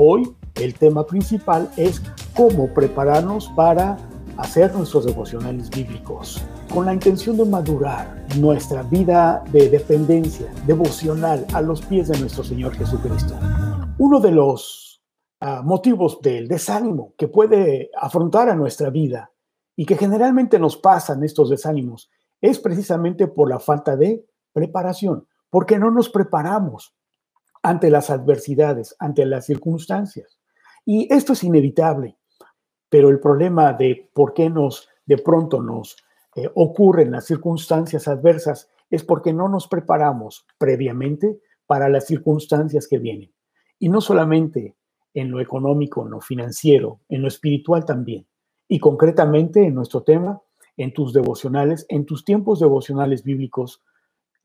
Hoy el tema principal es cómo prepararnos para hacer nuestros devocionales bíblicos con la intención de madurar nuestra vida de dependencia devocional a los pies de nuestro Señor Jesucristo. Uno de los uh, motivos del desánimo que puede afrontar a nuestra vida y que generalmente nos pasan estos desánimos es precisamente por la falta de preparación, porque no nos preparamos ante las adversidades, ante las circunstancias. Y esto es inevitable, pero el problema de por qué nos de pronto nos eh, ocurren las circunstancias adversas es porque no nos preparamos previamente para las circunstancias que vienen. Y no solamente en lo económico, en lo financiero, en lo espiritual también. Y concretamente en nuestro tema, en tus devocionales, en tus tiempos devocionales bíblicos,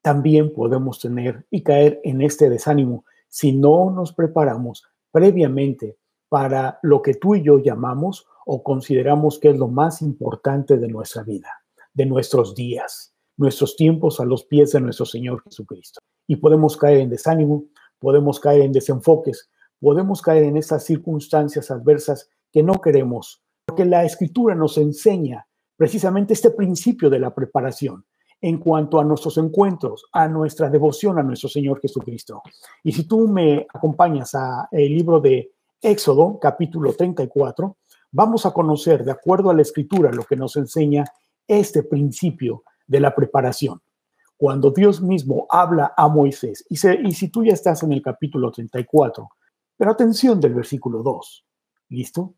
también podemos tener y caer en este desánimo si no nos preparamos previamente para lo que tú y yo llamamos o consideramos que es lo más importante de nuestra vida, de nuestros días, nuestros tiempos a los pies de nuestro Señor Jesucristo. Y podemos caer en desánimo, podemos caer en desenfoques, podemos caer en esas circunstancias adversas que no queremos, porque la escritura nos enseña precisamente este principio de la preparación en cuanto a nuestros encuentros, a nuestra devoción a nuestro Señor Jesucristo. Y si tú me acompañas a el libro de Éxodo, capítulo 34, vamos a conocer, de acuerdo a la escritura, lo que nos enseña este principio de la preparación. Cuando Dios mismo habla a Moisés, y, y si tú ya estás en el capítulo 34, pero atención del versículo 2, ¿listo?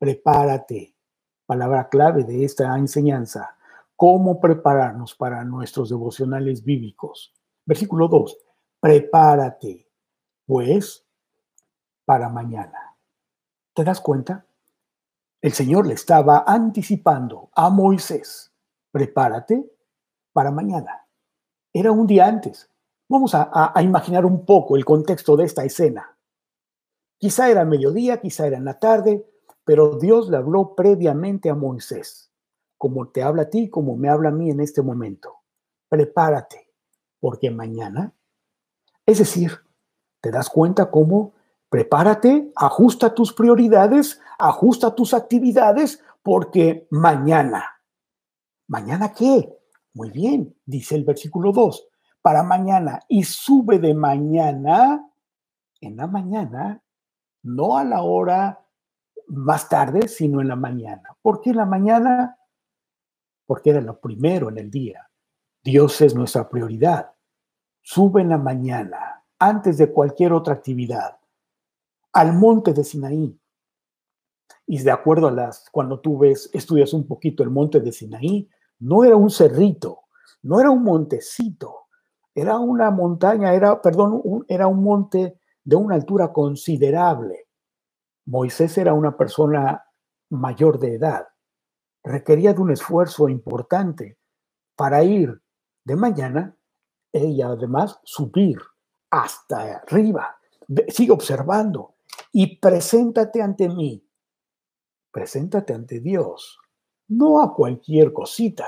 Prepárate, palabra clave de esta enseñanza cómo prepararnos para nuestros devocionales bíblicos. Versículo 2, prepárate, pues, para mañana. ¿Te das cuenta? El Señor le estaba anticipando a Moisés, prepárate para mañana. Era un día antes. Vamos a, a, imaginar un poco el contexto de esta escena. Quizá era mediodía, quizá era en la tarde, pero Dios le habló previamente a Moisés como te habla a ti, como me habla a mí en este momento. Prepárate, porque mañana, es decir, ¿te das cuenta cómo? Prepárate, ajusta tus prioridades, ajusta tus actividades, porque mañana. ¿Mañana qué? Muy bien, dice el versículo 2, para mañana y sube de mañana, en la mañana, no a la hora más tarde, sino en la mañana. ¿Por qué en la mañana? Porque era lo primero en el día. Dios es nuestra prioridad. Sube en la mañana, antes de cualquier otra actividad, al monte de Sinaí. Y de acuerdo a las, cuando tú ves, estudias un poquito el monte de Sinaí, no era un cerrito, no era un montecito, era una montaña, era, perdón, era un monte de una altura considerable. Moisés era una persona mayor de edad requería de un esfuerzo importante para ir de mañana y además subir hasta arriba. Sigue observando y preséntate ante mí. Preséntate ante Dios, no a cualquier cosita.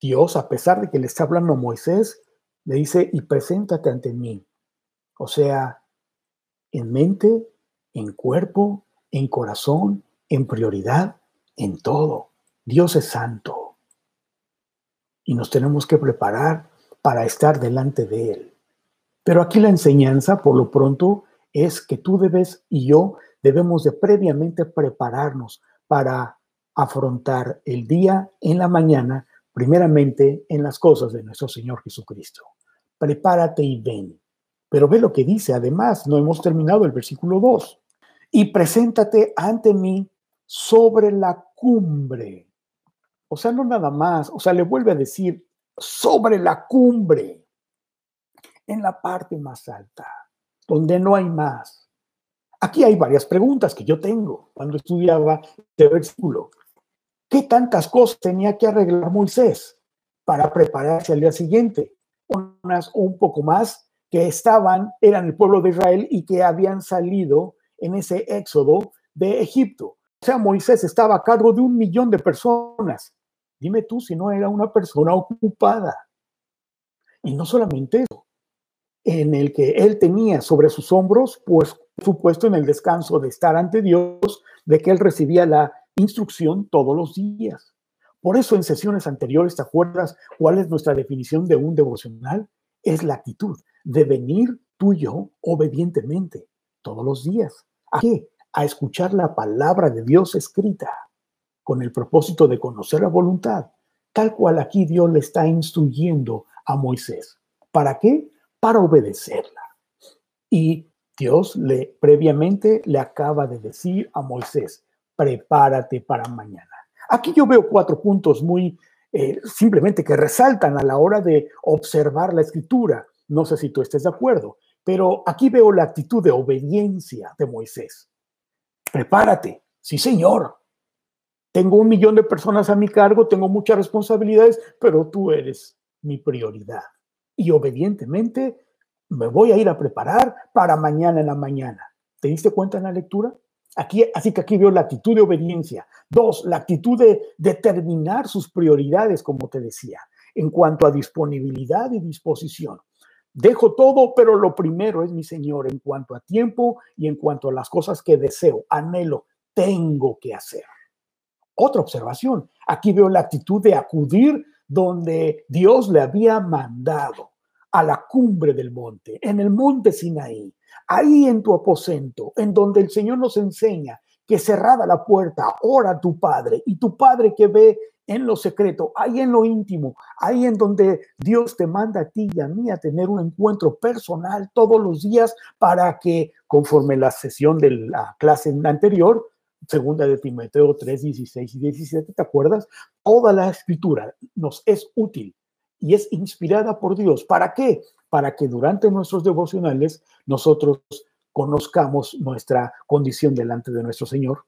Dios, a pesar de que le está hablando a Moisés, le dice, y preséntate ante mí. O sea, en mente, en cuerpo, en corazón, en prioridad en todo. Dios es santo. Y nos tenemos que preparar para estar delante de Él. Pero aquí la enseñanza, por lo pronto, es que tú debes y yo debemos de previamente prepararnos para afrontar el día en la mañana, primeramente en las cosas de nuestro Señor Jesucristo. Prepárate y ven. Pero ve lo que dice, además, no hemos terminado el versículo 2. Y preséntate ante mí sobre la cumbre. O sea, no nada más, o sea, le vuelve a decir sobre la cumbre, en la parte más alta, donde no hay más. Aquí hay varias preguntas que yo tengo cuando estudiaba este versículo. ¿Qué tantas cosas tenía que arreglar Moisés para prepararse al día siguiente? Unas un poco más que estaban, eran el pueblo de Israel y que habían salido en ese éxodo de Egipto. O sea, Moisés estaba a cargo de un millón de personas. Dime tú si no era una persona ocupada. Y no solamente eso, en el que él tenía sobre sus hombros, pues supuesto, en el descanso de estar ante Dios, de que él recibía la instrucción todos los días. Por eso en sesiones anteriores, ¿te acuerdas cuál es nuestra definición de un devocional? Es la actitud de venir tú y yo obedientemente todos los días. ¿A qué? A escuchar la palabra de Dios escrita con el propósito de conocer la voluntad, tal cual aquí Dios le está instruyendo a Moisés. ¿Para qué? Para obedecerla. Y Dios le previamente le acaba de decir a Moisés, prepárate para mañana. Aquí yo veo cuatro puntos muy eh, simplemente que resaltan a la hora de observar la escritura. No sé si tú estés de acuerdo, pero aquí veo la actitud de obediencia de Moisés. Prepárate, sí señor. Tengo un millón de personas a mi cargo, tengo muchas responsabilidades, pero tú eres mi prioridad. Y obedientemente me voy a ir a preparar para mañana en la mañana. ¿Te diste cuenta en la lectura? Aquí, así que aquí veo la actitud de obediencia. Dos, la actitud de determinar sus prioridades, como te decía, en cuanto a disponibilidad y disposición. Dejo todo, pero lo primero es mi Señor en cuanto a tiempo y en cuanto a las cosas que deseo, anhelo, tengo que hacer. Otra observación, aquí veo la actitud de acudir donde Dios le había mandado a la cumbre del monte, en el monte Sinaí, ahí en tu aposento, en donde el Señor nos enseña que cerrada la puerta, ora a tu Padre y tu Padre que ve en lo secreto, ahí en lo íntimo, ahí en donde Dios te manda a ti y a mí a tener un encuentro personal todos los días para que, conforme la sesión de la clase anterior, segunda de Timoteo 3, 16 y 17, ¿te acuerdas? Toda la escritura nos es útil y es inspirada por Dios. ¿Para qué? Para que durante nuestros devocionales nosotros conozcamos nuestra condición delante de nuestro Señor,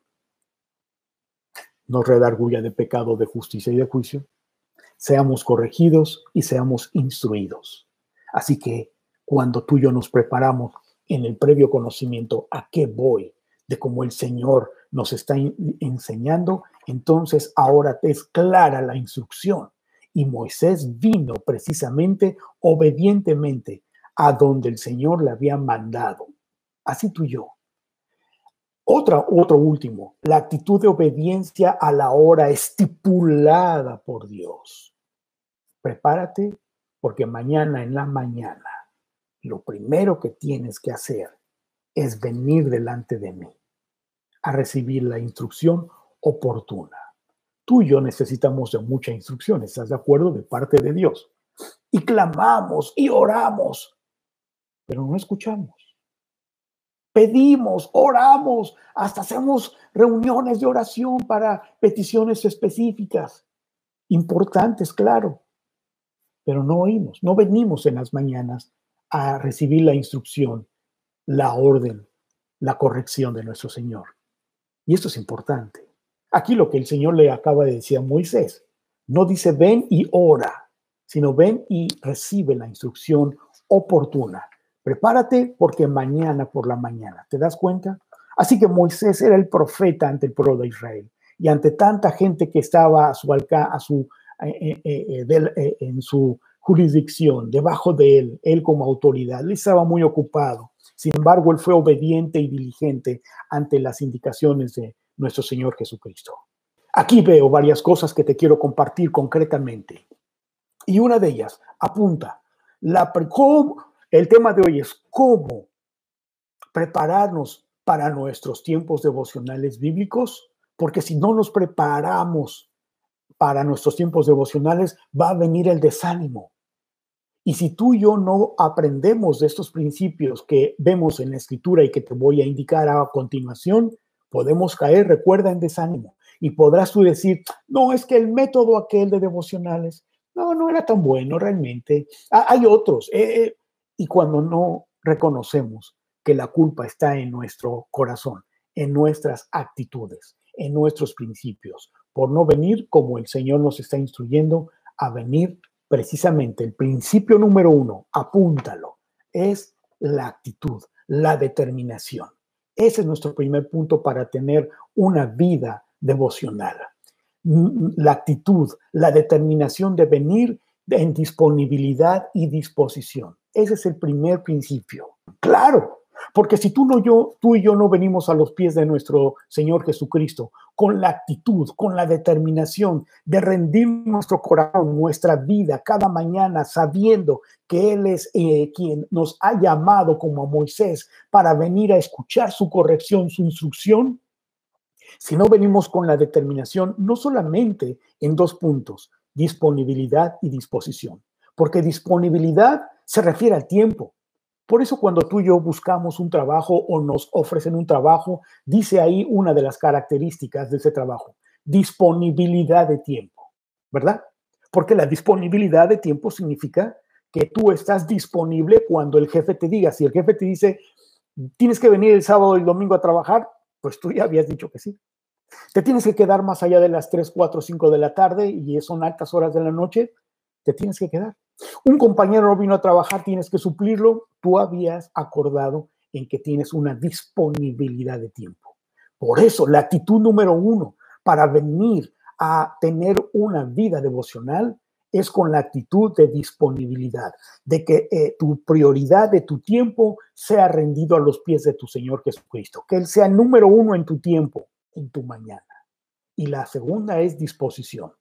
nos redarguya de pecado, de justicia y de juicio, seamos corregidos y seamos instruidos. Así que cuando tú y yo nos preparamos en el previo conocimiento a qué voy, de cómo el Señor nos está enseñando, entonces ahora es clara la instrucción y Moisés vino precisamente obedientemente a donde el Señor le había mandado. Así tú y yo. Otra, otro último, la actitud de obediencia a la hora estipulada por Dios. Prepárate porque mañana en la mañana lo primero que tienes que hacer es venir delante de mí a recibir la instrucción oportuna. Tú y yo necesitamos de mucha instrucción, ¿estás de acuerdo? De parte de Dios. Y clamamos y oramos, pero no escuchamos. Pedimos, oramos, hasta hacemos reuniones de oración para peticiones específicas, importantes, claro, pero no oímos, no venimos en las mañanas a recibir la instrucción, la orden, la corrección de nuestro Señor. Y esto es importante. Aquí lo que el Señor le acaba de decir a Moisés, no dice ven y ora, sino ven y recibe la instrucción oportuna. Prepárate porque mañana por la mañana, ¿te das cuenta? Así que Moisés era el profeta ante el pueblo de Israel y ante tanta gente que estaba a su a su eh, eh, eh, en su jurisdicción, debajo de él, él como autoridad, él estaba muy ocupado. Sin embargo, él fue obediente y diligente ante las indicaciones de nuestro Señor Jesucristo. Aquí veo varias cosas que te quiero compartir concretamente. Y una de ellas apunta, la, el tema de hoy es cómo prepararnos para nuestros tiempos devocionales bíblicos, porque si no nos preparamos para nuestros tiempos devocionales, va a venir el desánimo. Y si tú y yo no aprendemos de estos principios que vemos en la escritura y que te voy a indicar a continuación, podemos caer, recuerda, en desánimo. Y podrás tú decir, no, es que el método aquel de devocionales, no, no era tan bueno realmente. Ah, hay otros. Eh, eh, y cuando no reconocemos que la culpa está en nuestro corazón, en nuestras actitudes, en nuestros principios, por no venir como el Señor nos está instruyendo a venir precisamente el principio número uno, apúntalo, es la actitud, la determinación. Ese es nuestro primer punto para tener una vida devocional. La actitud, la determinación de venir en disponibilidad y disposición. Ese es el primer principio. Claro, Porque si tú, no, yo, tú y yo no venimos a los pies de nuestro Señor Jesucristo con la actitud, con la determinación de rendir nuestro corazón, nuestra vida cada mañana, sabiendo que Él es eh, quien nos ha llamado como a Moisés para venir a escuchar su corrección, su instrucción, si no venimos con la determinación, no solamente en dos puntos, disponibilidad y disposición, porque disponibilidad se refiere al tiempo, por eso cuando tú y yo buscamos un trabajo o nos ofrecen un trabajo, dice ahí una de las características de ese trabajo, disponibilidad de tiempo, ¿verdad? Porque la disponibilidad de tiempo significa que tú estás disponible cuando el jefe te diga. Si el jefe te dice, tienes que venir el sábado y el domingo a trabajar, pues tú ya habías dicho que sí. Te tienes que quedar más allá de las 3, 4, 5 de la tarde y son altas horas de la noche, te tienes que quedar. Un compañero no vino a trabajar, tienes que suplirlo. Tú habías acordado en que tienes una disponibilidad de tiempo. Por eso, la actitud número uno para venir a tener una vida devocional es con la actitud de disponibilidad, de que eh, tu prioridad de tu tiempo sea rendido a los pies de tu Señor Jesucristo, que Él sea número uno en tu tiempo, en tu mañana. Y la segunda es disposición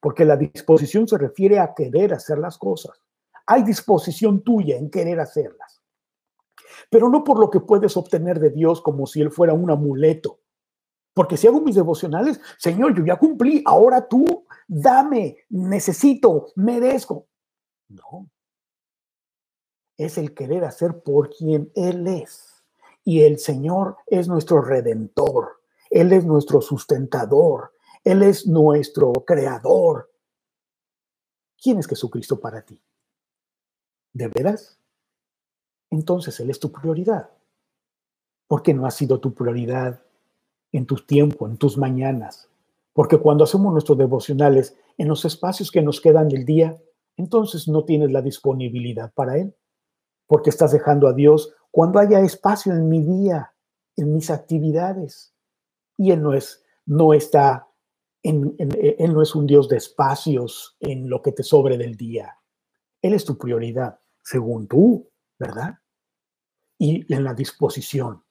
porque la disposición se refiere a querer hacer las cosas. Hay disposición tuya en querer hacerlas, pero no por lo que puedes obtener de Dios como si Él fuera un amuleto. Porque si hago mis devocionales, Señor, yo ya cumplí, ahora tú dame, necesito, merezco. No. Es el querer hacer por quien Él es. Y el Señor es nuestro redentor. Él es nuestro sustentador. Él es nuestro creador. ¿Quién es Jesucristo para ti? ¿De veras? Entonces Él es tu prioridad. ¿Por qué no ha sido tu prioridad en tu tiempo, en tus mañanas? Porque cuando hacemos nuestros devocionales en los espacios que nos quedan del día, entonces no tienes la disponibilidad para Él. Porque estás dejando a Dios cuando haya espacio en mi día, en mis actividades. Y Él no es, no está eh, él no es un Dios de espacios en lo que te sobre del día. Él es tu prioridad, según tú, ¿verdad? Y en la disposición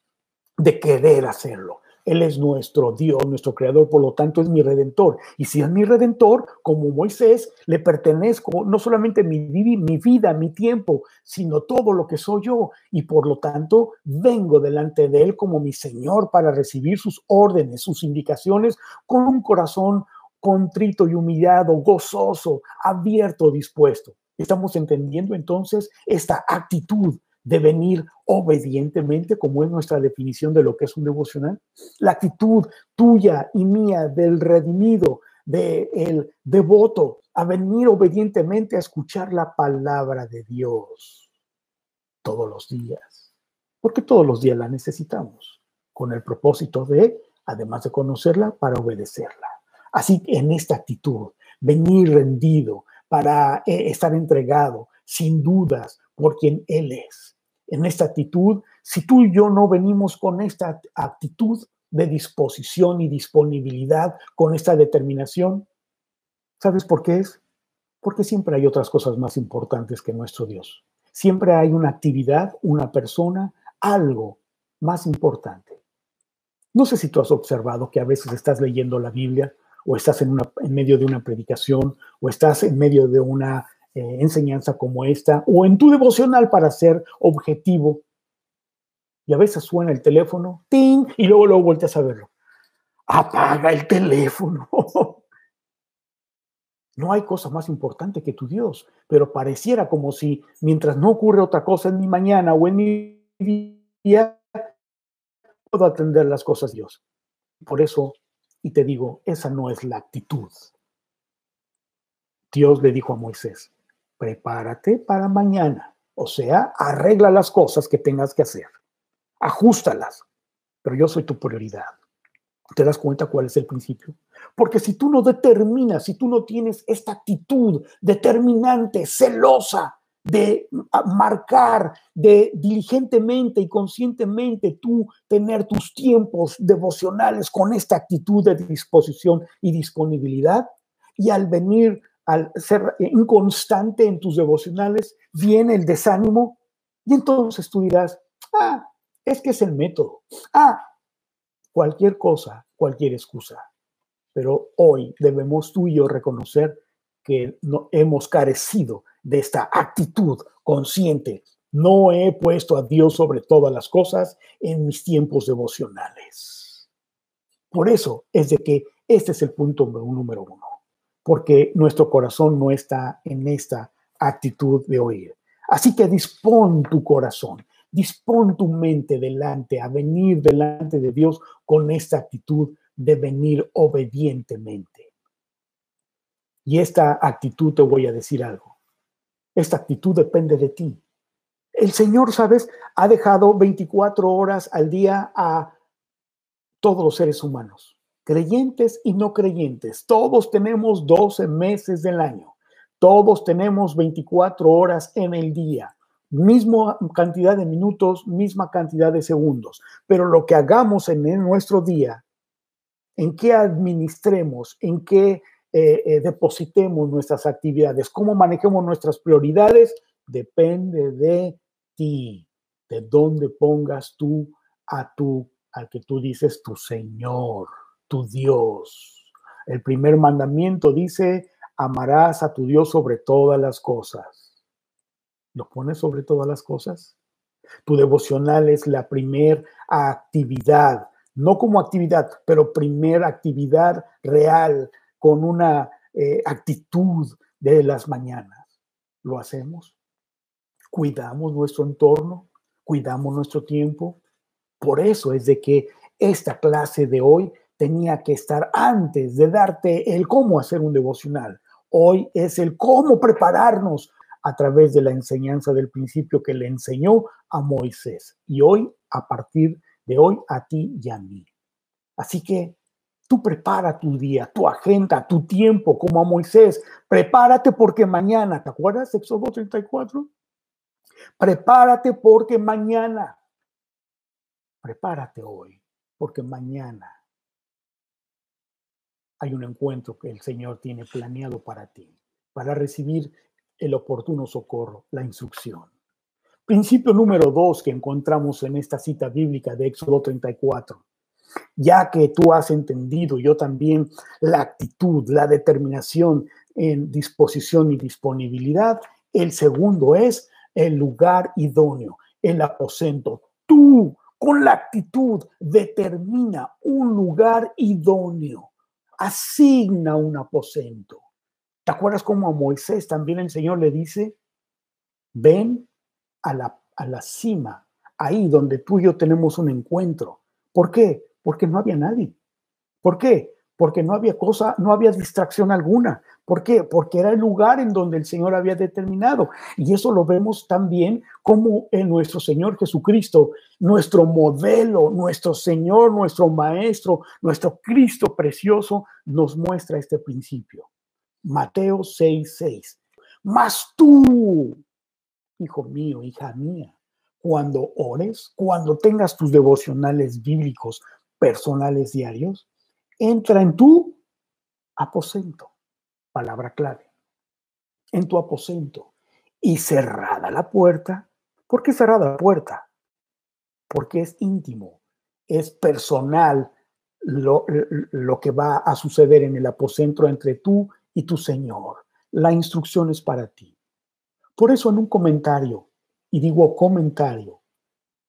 de querer hacerlo. Él es nuestro Dios, nuestro creador, por lo tanto es mi redentor. Y si es mi redentor, como Moisés, le pertenezco no solamente mi, mi vida, mi tiempo, sino todo lo que soy yo. Y por lo tanto vengo delante de Él como mi Señor para recibir sus órdenes, sus indicaciones, con un corazón contrito y humillado, gozoso, abierto, dispuesto. Estamos entendiendo entonces esta actitud de venir obedientemente, como es nuestra definición de lo que es un devocional. La actitud tuya y mía del redimido, del devoto, a venir obedientemente a escuchar la palabra de Dios todos los días. Porque todos los días la necesitamos, con el propósito de, además de conocerla, para obedecerla. Así en esta actitud, venir rendido para eh, estar entregado, sin dudas, por quien Él es. En esta actitud, si tú y yo no venimos con esta actitud de disposición y disponibilidad, con esta determinación, ¿sabes por qué es? Porque siempre hay otras cosas más importantes que nuestro Dios. Siempre hay una actividad, una persona, algo más importante. No sé si tú has observado que a veces estás leyendo la Biblia o estás en, en medio de una predicación o estás en medio de una eh, enseñanza como esta o en tu devocional para ser objetivo. Y a veces suena el teléfono, ¡ting! y luego luego volteas a verlo. Apaga el teléfono. No hay cosa más importante que tu Dios, pero pareciera como si mientras no ocurre otra cosa en mi mañana o en mi día, puedo atender las cosas Dios. Por eso, y te digo, esa no es la actitud. Dios le dijo a Moisés, prepárate para mañana. O sea, arregla las cosas que tengas que hacer. Ajustalas. Pero yo soy tu prioridad. ¿Te das cuenta cuál es el principio? Porque si tú no determinas, si tú no tienes esta actitud determinante, celosa, de marcar, de diligentemente y conscientemente tú tener tus tiempos devocionales con esta actitud de disposición y disponibilidad, y al venir al ser inconstante en tus devocionales, viene el desánimo y entonces tú dirás, ah, es que es el método. Ah, cualquier cosa, cualquier excusa. Pero hoy debemos tú y yo reconocer que no, hemos carecido de esta actitud consciente. No he puesto a Dios sobre todas las cosas en mis tiempos devocionales. Por eso es de que este es el punto número uno, porque nuestro corazón no está en esta actitud de oír. Así que dispón tu corazón, dispón tu mente delante, a venir delante de Dios con esta actitud de venir obedientemente. Y esta actitud te voy a decir algo. Esta actitud depende de ti. El Señor, sabes, ha dejado 24 horas al día a todos los seres humanos, creyentes y no creyentes. Todos tenemos 12 meses del año. Todos tenemos 24 horas en el día. Misma cantidad de minutos, misma cantidad de segundos. Pero lo que hagamos en nuestro día, en qué administremos, en qué eh, eh, depositemos nuestras actividades, cómo manejemos nuestras prioridades, depende de ti, de dónde pongas tú a tu, al que tú dices tu Señor, tu Dios. El primer mandamiento dice, amarás a tu Dios sobre todas las cosas. ¿Lo pones sobre todas las cosas? Tu devocional es la primera actividad, no como actividad, pero primera actividad real, con una eh, actitud de las mañanas. ¿Lo hacemos? ¿Cuidamos nuestro entorno? ¿Cuidamos nuestro tiempo? Por eso es de que esta clase de hoy tenía que estar antes de darte el cómo hacer un devocional. Hoy es el cómo prepararnos a través de la enseñanza del principio que le enseñó a Moisés. Y hoy, a partir de hoy, a ti y a mí. Así que tú prepara tu día, tu agenda, tu tiempo, como a Moisés. Prepárate porque mañana, ¿te acuerdas? Éxodo 34. Prepárate porque mañana. Prepárate hoy, porque mañana hay un encuentro que el Señor tiene planeado para ti, para recibir el oportuno socorro, la instrucción. Principio número dos que encontramos en esta cita bíblica de Éxodo 34. Ya que tú has entendido, yo también, la actitud, la determinación en disposición y disponibilidad, el segundo es el lugar idóneo, el aposento. Tú, con la actitud, determina un lugar idóneo asigna un aposento. ¿Te acuerdas cómo a Moisés también el Señor le dice, ven a la, a la cima, ahí donde tú y yo tenemos un encuentro? ¿Por qué? Porque no había nadie. ¿Por qué? Porque no había cosa, no había distracción alguna. ¿Por qué? Porque era el lugar en donde el Señor había determinado. Y eso lo vemos también como en nuestro Señor Jesucristo, nuestro modelo, nuestro Señor, nuestro Maestro, nuestro Cristo precioso, nos muestra este principio. Mateo 6, 6. Mas tú, hijo mío, hija mía, cuando ores, cuando tengas tus devocionales bíblicos personales diarios, entra en tu aposento palabra clave, en tu aposento y cerrada la puerta. ¿Por qué cerrada la puerta? Porque es íntimo, es personal lo, lo que va a suceder en el aposento entre tú y tu Señor. La instrucción es para ti. Por eso en un comentario, y digo comentario,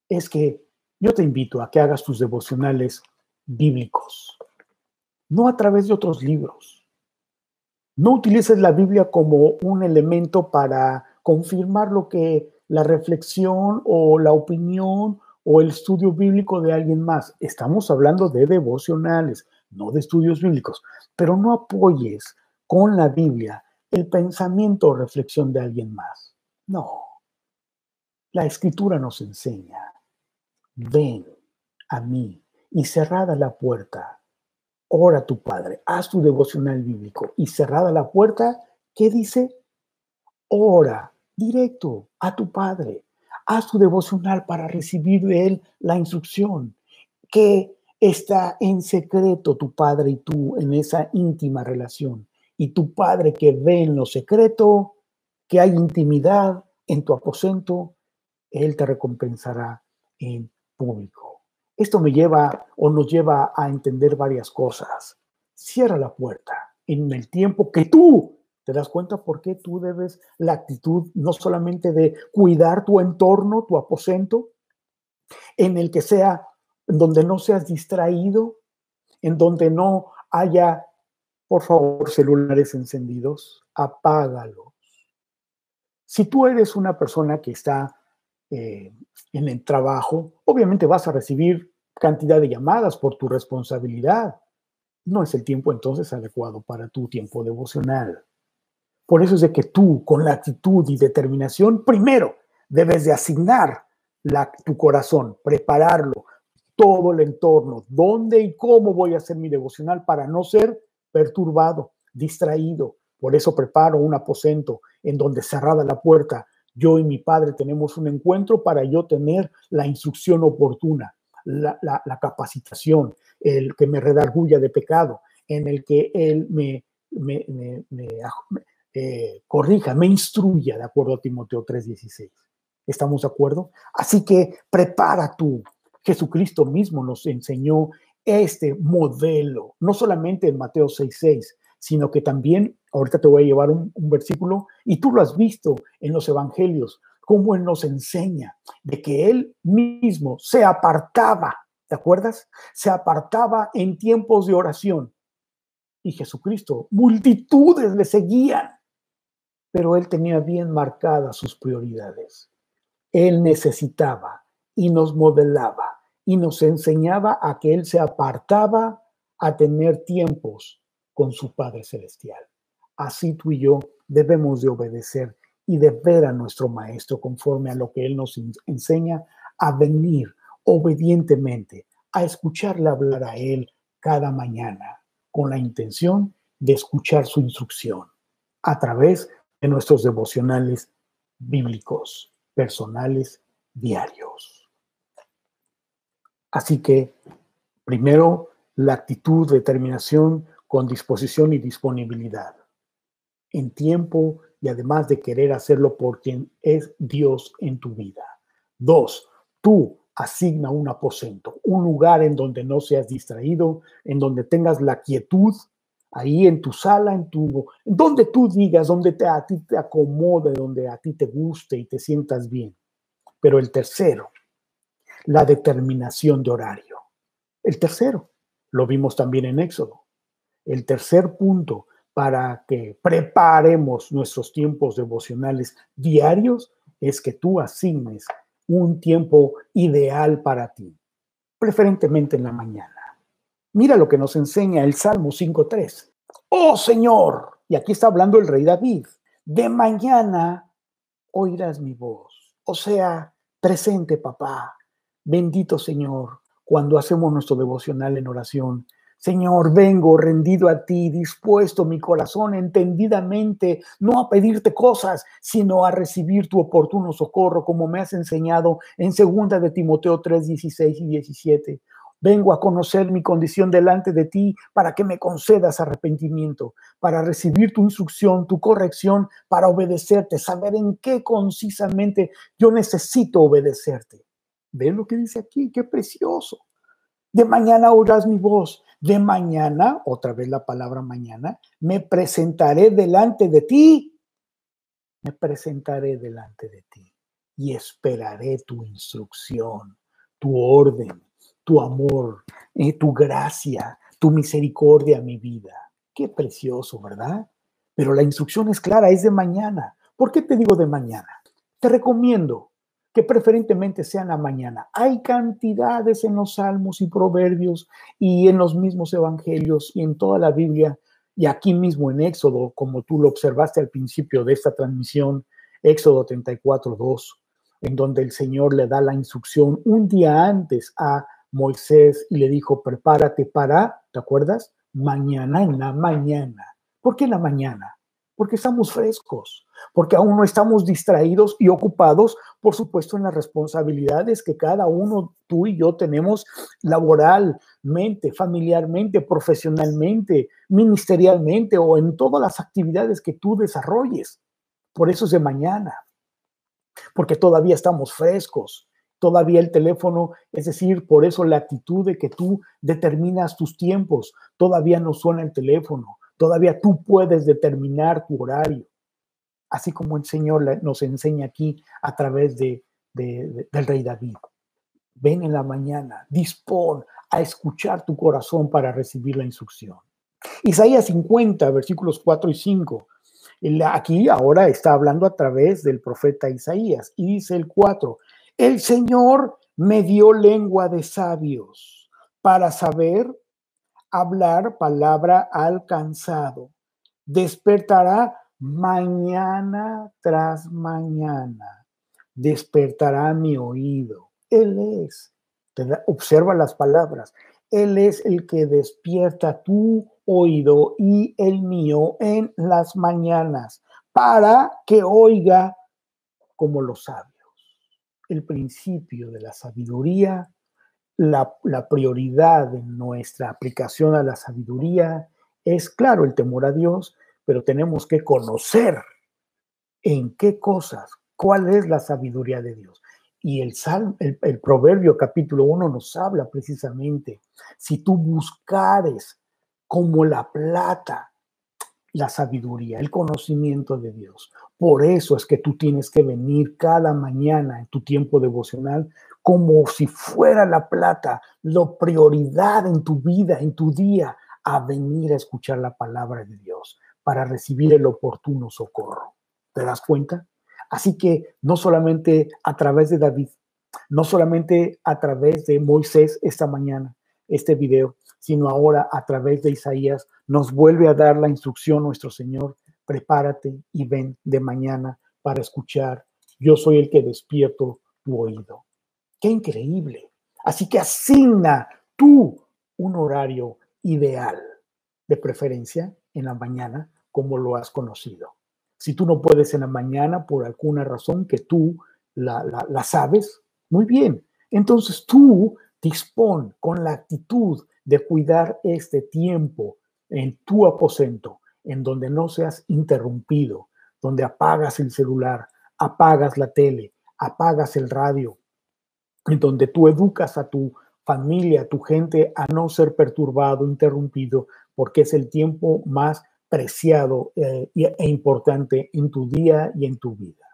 es que yo te invito a que hagas tus devocionales bíblicos, no a través de otros libros, no utilices la Biblia como un elemento para confirmar lo que la reflexión o la opinión o el estudio bíblico de alguien más. Estamos hablando de devocionales, no de estudios bíblicos, pero no apoyes con la Biblia el pensamiento o reflexión de alguien más. No. La escritura nos enseña, ven a mí y cerrada la puerta, ora a tu Padre, haz tu devocional bíblico y cerrada la puerta, ¿qué dice? Ora directo a tu Padre, haz tu devocional para recibir de Él la instrucción que está en secreto tu Padre y tú en esa íntima relación. Y tu Padre que ve en lo secreto, que hay intimidad en tu aposento, Él te recompensará en público. Esto me lleva o nos lleva a entender varias cosas. Cierra la puerta en el tiempo que tú te das cuenta por qué tú debes la actitud no solamente de cuidar tu entorno, tu aposento, en el que sea, en donde no seas distraído, en donde no haya, por favor, celulares encendidos, apágalos. Si tú eres una persona que está eh, en el trabajo, obviamente vas a recibir cantidad de llamadas por tu responsabilidad. No es el tiempo entonces adecuado para tu tiempo devocional. Por eso es de que tú, con la actitud y determinación, primero debes de asignar tu corazón, prepararlo, todo el entorno, dónde y cómo voy a hacer mi devocional para no ser perturbado, distraído. Por eso preparo un aposento en donde cerrada la puerta, yo y mi padre tenemos un encuentro para yo tener la instrucción oportuna, la, capacitación, el que me redarguya de pecado, en el que él me, eh, corrija, me instruya, de acuerdo a Timoteo 3:16. ¿Estamos de acuerdo? Así que prepara tú. Jesucristo mismo nos enseñó este modelo, no solamente en Mateo 6:6, sino que también, ahorita te voy a llevar un, versículo, y tú lo has visto en los evangelios, cómo Él nos enseña de que Él mismo se apartaba, ¿te acuerdas? Se apartaba en tiempos de oración. Y Jesucristo, multitudes le seguían, pero Él tenía bien marcadas sus prioridades. Él necesitaba y nos modelaba y nos enseñaba a que Él se apartaba a tener tiempos con su Padre Celestial. Así tú y yo debemos de obedecer y de ver a nuestro Maestro conforme a lo que Él nos enseña, a venir obedientemente, a escucharle hablar a Él cada mañana, con la intención de escuchar su instrucción a través de nuestros devocionales bíblicos personales diarios. Así que, primero, la actitud, determinación con disposición y disponibilidad, en tiempo y además de querer hacerlo por quien es Dios en tu vida. Dos, tú asigna un aposento, un lugar en donde no seas distraído, en donde tengas la quietud ahí en tu sala, en tu, donde tú digas, donde te, a ti te acomode, donde a ti te guste y te sientas bien. Pero el tercero, la determinación de horario. El tercero, lo vimos también en Éxodo. El tercer punto para que preparemos nuestros tiempos devocionales diarios es que tú asignes un tiempo ideal para ti, preferentemente en la mañana. Mira lo que nos enseña el Salmo 5.3. Oh Señor, y aquí está hablando el rey David, de mañana oirás mi voz. O sea, presente papá, bendito Señor, cuando hacemos nuestro devocional en oración. Señor, vengo rendido a ti, dispuesto mi corazón entendidamente, no a pedirte cosas, sino a recibir tu oportuno socorro, como me has enseñado en segunda de Timoteo 3, 16 y 17. Vengo a conocer mi condición delante de ti para que me concedas arrepentimiento, para recibir tu instrucción, tu corrección, para obedecerte, saber en qué concisamente yo necesito obedecerte. ¿Ven lo que dice aquí? Qué precioso. De mañana oirás mi voz. De mañana, otra vez la palabra mañana, me presentaré delante de ti. Me presentaré delante de ti y esperaré tu instrucción, tu orden, tu amor, eh, tu gracia, tu misericordia a mi vida. Qué precioso, ¿verdad? Pero la instrucción es clara, es de mañana. ¿Por qué te digo de mañana? Te recomiendo que preferentemente sea en la mañana. Hay cantidades en los salmos y proverbios y en los mismos evangelios y en toda la Biblia y aquí mismo en Éxodo, como tú lo observaste al principio de esta transmisión, Éxodo 34, 2, en donde el Señor le da la instrucción un día antes a Moisés y le dijo, prepárate para, ¿te acuerdas? Mañana en la mañana. ¿Por qué en la mañana? Porque estamos frescos, porque aún no estamos distraídos y ocupados, por supuesto, en las responsabilidades que cada uno, tú y yo, tenemos laboralmente, familiarmente, profesionalmente, ministerialmente o en todas las actividades que tú desarrolles. Por eso es de mañana, porque todavía estamos frescos todavía el teléfono, es decir, por eso la actitud de que tú determinas tus tiempos, todavía no suena el teléfono, todavía tú puedes determinar tu horario, así como el Señor nos enseña aquí a través de, del rey David. Ven en la mañana, dispón a escuchar tu corazón para recibir la instrucción. Isaías 50, versículos 4 y 5. Aquí ahora está hablando a través del profeta Isaías y dice el 4, el Señor me dio lengua de sabios para saber hablar palabra alcanzado. Despertará mañana tras mañana. Despertará mi oído. Él es. Observa las palabras. Él es el que despierta tu oído y el mío en las mañanas para que oiga como los sabios. El principio de la sabiduría, la, prioridad en nuestra aplicación a la sabiduría es, claro, el temor a Dios, pero tenemos que conocer en qué cosas, cuál es la sabiduría de Dios. Y el, el, Proverbio capítulo 1 nos habla precisamente, si tú buscares como la plata la sabiduría, el conocimiento de Dios. Por eso es que tú tienes que venir cada mañana en tu tiempo devocional como si fuera la plata, la prioridad en tu vida, en tu día, a venir a escuchar la palabra de Dios para recibir el oportuno socorro. ¿Te das cuenta? Así que no solamente a través de David, no solamente a través de Moisés esta mañana, este video, sino ahora a través de Isaías, nos vuelve a dar la instrucción nuestro Señor, prepárate y ven de mañana para escuchar, yo soy el que despierto tu oído. Qué increíble. Así que asigna tú un horario ideal, de preferencia en la mañana, como lo has conocido. Si tú no puedes en la mañana por alguna razón que tú la, sabes, muy bien. Entonces tú dispón con la actitud de cuidar este tiempo en tu aposento, en donde no seas interrumpido, donde apagas el celular, apagas la tele, apagas el radio, en donde tú educas a tu familia, a tu gente a no ser perturbado, interrumpido, porque es el tiempo más preciado eh, e importante en tu día y en tu vida.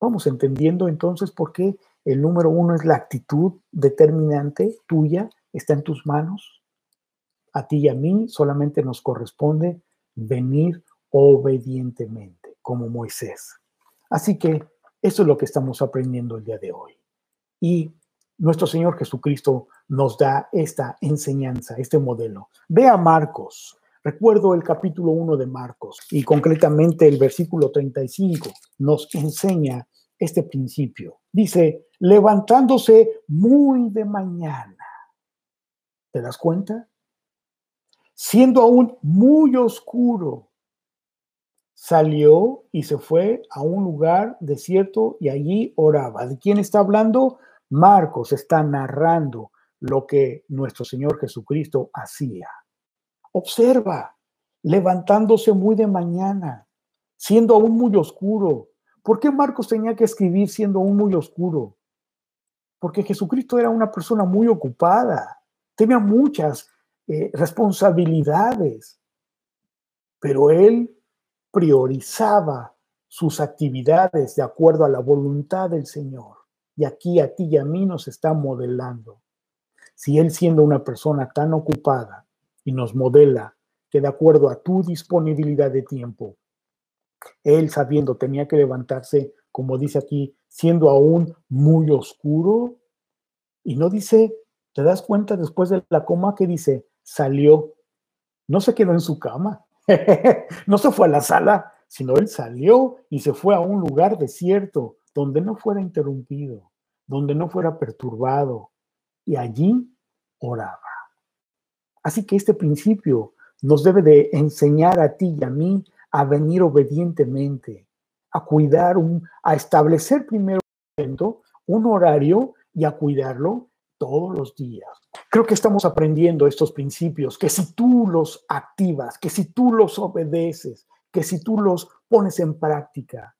Vamos entendiendo entonces por qué el número uno es la actitud determinante tuya, está en tus manos. A ti y a mí solamente nos corresponde venir obedientemente, como Moisés. Así que eso es lo que estamos aprendiendo el día de hoy. Y nuestro Señor Jesucristo nos da esta enseñanza, este modelo. Ve a Marcos, Recuerdo el capítulo 1 de Marcos y concretamente el versículo 35 nos enseña este principio. Dice, levantándose muy de mañana. ¿Te das cuenta? Siendo aún muy oscuro, salió y se fue a un lugar desierto y allí oraba. ¿De quién está hablando? Marcos está narrando lo que nuestro Señor Jesucristo hacía. Observa, levantándose muy de mañana, siendo aún muy oscuro. ¿Por qué Marcos tenía que escribir siendo aún muy oscuro? Porque Jesucristo era una persona muy ocupada, tenía muchas eh, responsabilidades, pero él priorizaba sus actividades de acuerdo a la voluntad del Señor. Y aquí a ti y a mí nos está modelando. Si él siendo una persona tan ocupada, y nos modela que de acuerdo a tu disponibilidad de tiempo, él sabiendo tenía que levantarse, como dice aquí, siendo aún muy oscuro. Y no dice, ¿te das cuenta después de la coma que dice, salió? No se quedó en su cama, no se fue a la sala, sino él salió y se fue a un lugar desierto, donde no fuera interrumpido, donde no fuera perturbado, y allí oraba. Así que este principio nos debe de enseñar a ti y a mí a venir obedientemente, a cuidar, un, a establecer primero un horario y a cuidarlo todos los días. Creo que estamos aprendiendo estos principios, que si tú los activas, que si tú los obedeces, que si tú los pones en práctica,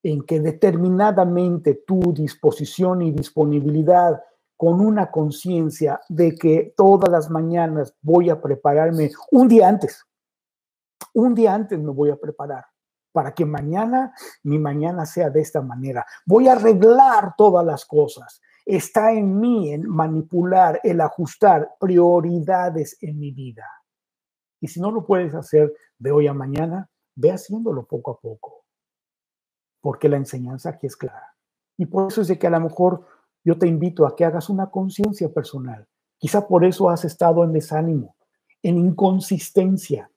en que determinadamente tu disposición y disponibilidad con una conciencia de que todas las mañanas voy a prepararme un día antes, un día antes me voy a preparar para que mañana mi mañana sea de esta manera. Voy a arreglar todas las cosas. Está en mí en manipular, el ajustar prioridades en mi vida. Y si no lo puedes hacer de hoy a mañana, ve haciéndolo poco a poco. Porque la enseñanza aquí es clara. Y por eso es de que a lo mejor yo te invito a que hagas una conciencia personal. Quizá por eso has estado en desánimo, en inconsistencia,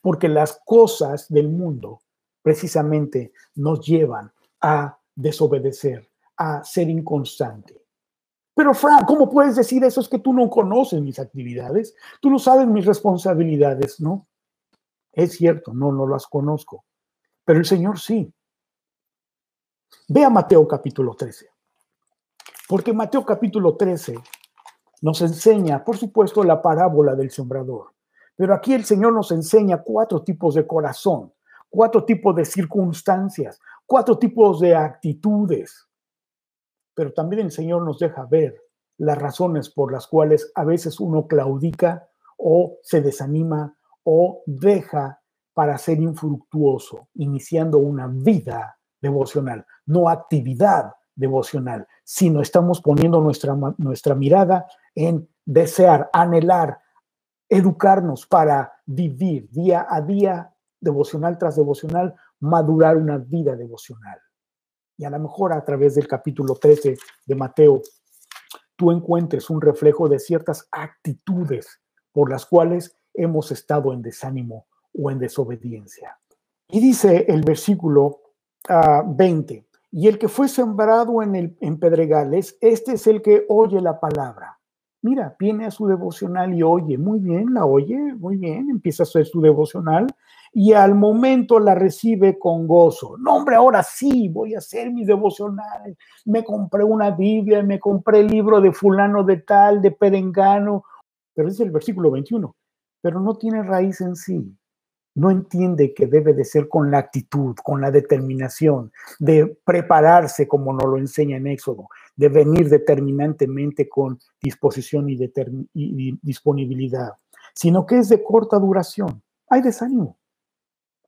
porque las cosas del mundo precisamente nos llevan a desobedecer, a ser inconstante. Pero Frank, ¿cómo puedes decir eso? Es que tú no conoces mis actividades, tú no sabes mis responsabilidades, ¿no? Es cierto, no, no las conozco, pero el Señor sí. Ve a Mateo capítulo 13, porque Mateo capítulo 13 nos enseña, por supuesto, la parábola del sembrador. Pero aquí el Señor nos enseña cuatro tipos de corazón, cuatro tipos de circunstancias, cuatro tipos de actitudes. Pero también el Señor nos deja ver las razones por las cuales a veces uno claudica o se desanima o deja para ser infructuoso, iniciando una vida devocional, no actividad devocional, sino estamos poniendo nuestra, nuestra mirada en desear, anhelar, educarnos para vivir día a día, devocional tras devocional, madurar una vida devocional. Y a lo mejor a través del capítulo 13 de Mateo, tú encuentres un reflejo de ciertas actitudes por las cuales hemos estado en desánimo o en desobediencia. Y dice el versículo 20, ah, y el que fue sembrado en, el, en pedregales, este es el que oye la palabra mira, viene a su devocional y oye, muy bien, la oye, muy bien, empieza a hacer su devocional y al momento la recibe con gozo. No, hombre, ahora sí, voy a hacer mis devocionales. Me compré una Biblia, me compré el libro de fulano de tal, de perengano, pero es el versículo 21, pero no tiene raíz en sí. No entiende que debe de ser con la actitud, con la determinación, de prepararse como nos lo enseña en Éxodo, de venir determinantemente con disposición y, y disponibilidad, sino que es de corta duración. Hay desánimo.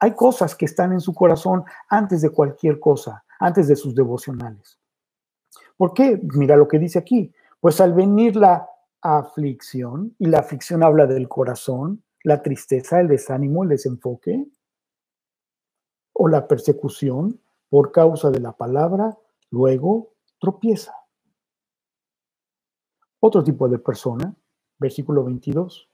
Hay cosas que están en su corazón antes de cualquier cosa, antes de sus devocionales. ¿Por qué? Mira lo que dice aquí. Pues al venir la aflicción, y la aflicción habla del corazón, la tristeza, el desánimo, el desenfoque, o la persecución por causa de la palabra, luego tropieza. Otro tipo de persona, versículo 22,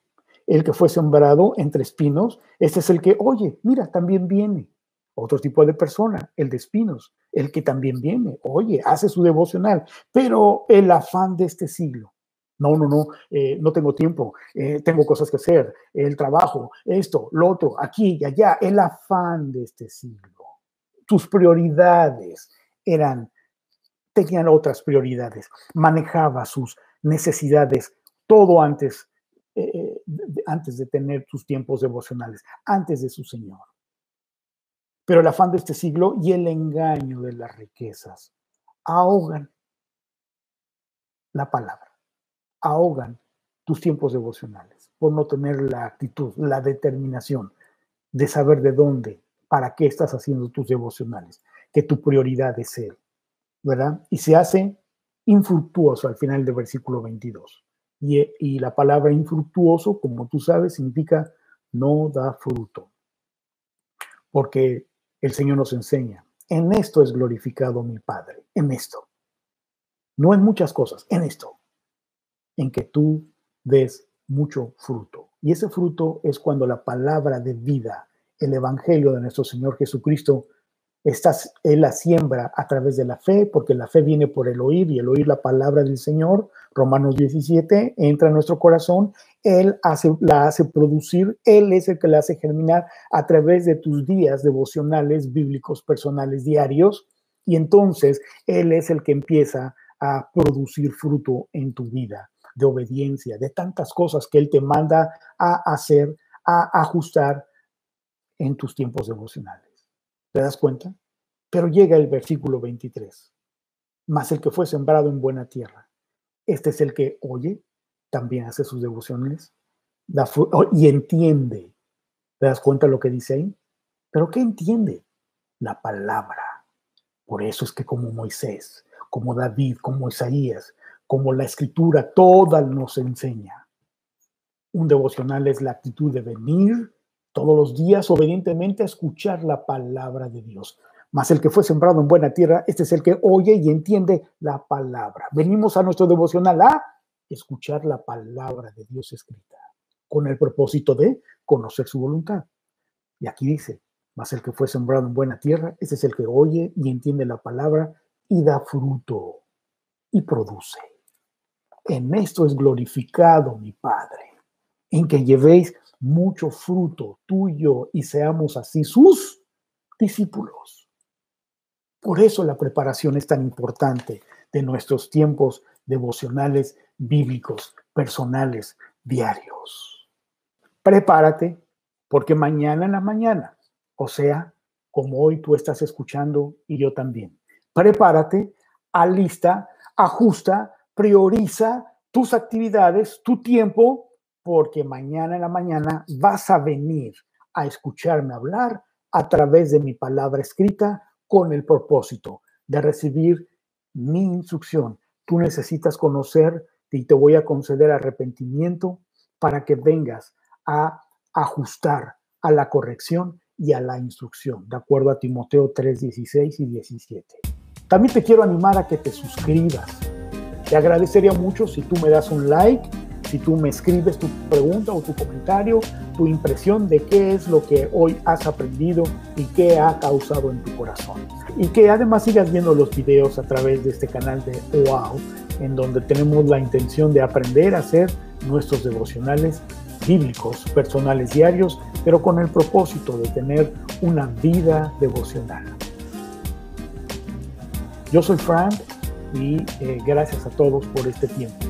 el que fue sembrado entre espinos, este es el que, oye, mira, también viene. Otro tipo de persona, el de espinos, el que también viene, oye, hace su devocional, pero el afán de este siglo. No, no, no, eh, no tengo tiempo, eh, tengo cosas que hacer, el trabajo, esto, lo otro, aquí y allá, el afán de este siglo. Tus prioridades eran tenían otras prioridades, manejaba sus necesidades todo antes, eh, antes de tener sus tiempos devocionales, antes de su Señor. Pero el afán de este siglo y el engaño de las riquezas ahogan la palabra, ahogan tus tiempos devocionales por no tener la actitud, la determinación de saber de dónde, para qué estás haciendo tus devocionales, que tu prioridad es Él. ¿verdad? Y se hace infructuoso al final del versículo 22. Y, y la palabra infructuoso, como tú sabes, significa no da fruto. Porque el Señor nos enseña, en esto es glorificado mi Padre, en esto. No en muchas cosas, en esto. En que tú des mucho fruto. Y ese fruto es cuando la palabra de vida, el Evangelio de nuestro Señor Jesucristo, Estás, él la siembra a través de la fe, porque la fe viene por el oír y el oír la palabra del Señor. Romanos 17 entra en nuestro corazón, Él hace, la hace producir, Él es el que la hace germinar a través de tus días devocionales, bíblicos, personales, diarios. Y entonces Él es el que empieza a producir fruto en tu vida de obediencia, de tantas cosas que Él te manda a hacer, a ajustar en tus tiempos devocionales. ¿Te das cuenta? Pero llega el versículo 23. Más el que fue sembrado en buena tierra. Este es el que oye, también hace sus devociones y entiende. ¿Te das cuenta lo que dice ahí? ¿Pero qué entiende? La palabra. Por eso es que como Moisés, como David, como Isaías, como la escritura, toda nos enseña. Un devocional es la actitud de venir todos los días obedientemente a escuchar la palabra de Dios. Mas el que fue sembrado en buena tierra, este es el que oye y entiende la palabra. Venimos a nuestro devocional a escuchar la palabra de Dios escrita, con el propósito de conocer su voluntad. Y aquí dice, mas el que fue sembrado en buena tierra, este es el que oye y entiende la palabra y da fruto y produce. En esto es glorificado mi Padre, en que llevéis mucho fruto tuyo y seamos así sus discípulos. Por eso la preparación es tan importante de nuestros tiempos devocionales bíblicos, personales, diarios. Prepárate porque mañana en la mañana, o sea, como hoy tú estás escuchando y yo también, prepárate, alista, ajusta, prioriza tus actividades, tu tiempo, porque mañana en la mañana vas a venir a escucharme hablar a través de mi palabra escrita con el propósito de recibir mi instrucción. Tú necesitas conocer y te voy a conceder arrepentimiento para que vengas a ajustar a la corrección y a la instrucción, de acuerdo a Timoteo 3, 16 y 17. También te quiero animar a que te suscribas. Te agradecería mucho si tú me das un like si tú me escribes tu pregunta o tu comentario, tu impresión de qué es lo que hoy has aprendido y qué ha causado en tu corazón. Y que además sigas viendo los videos a través de este canal de OAU, en donde tenemos la intención de aprender a hacer nuestros devocionales bíblicos, personales diarios, pero con el propósito de tener una vida devocional. Yo soy Frank y eh, gracias a todos por este tiempo.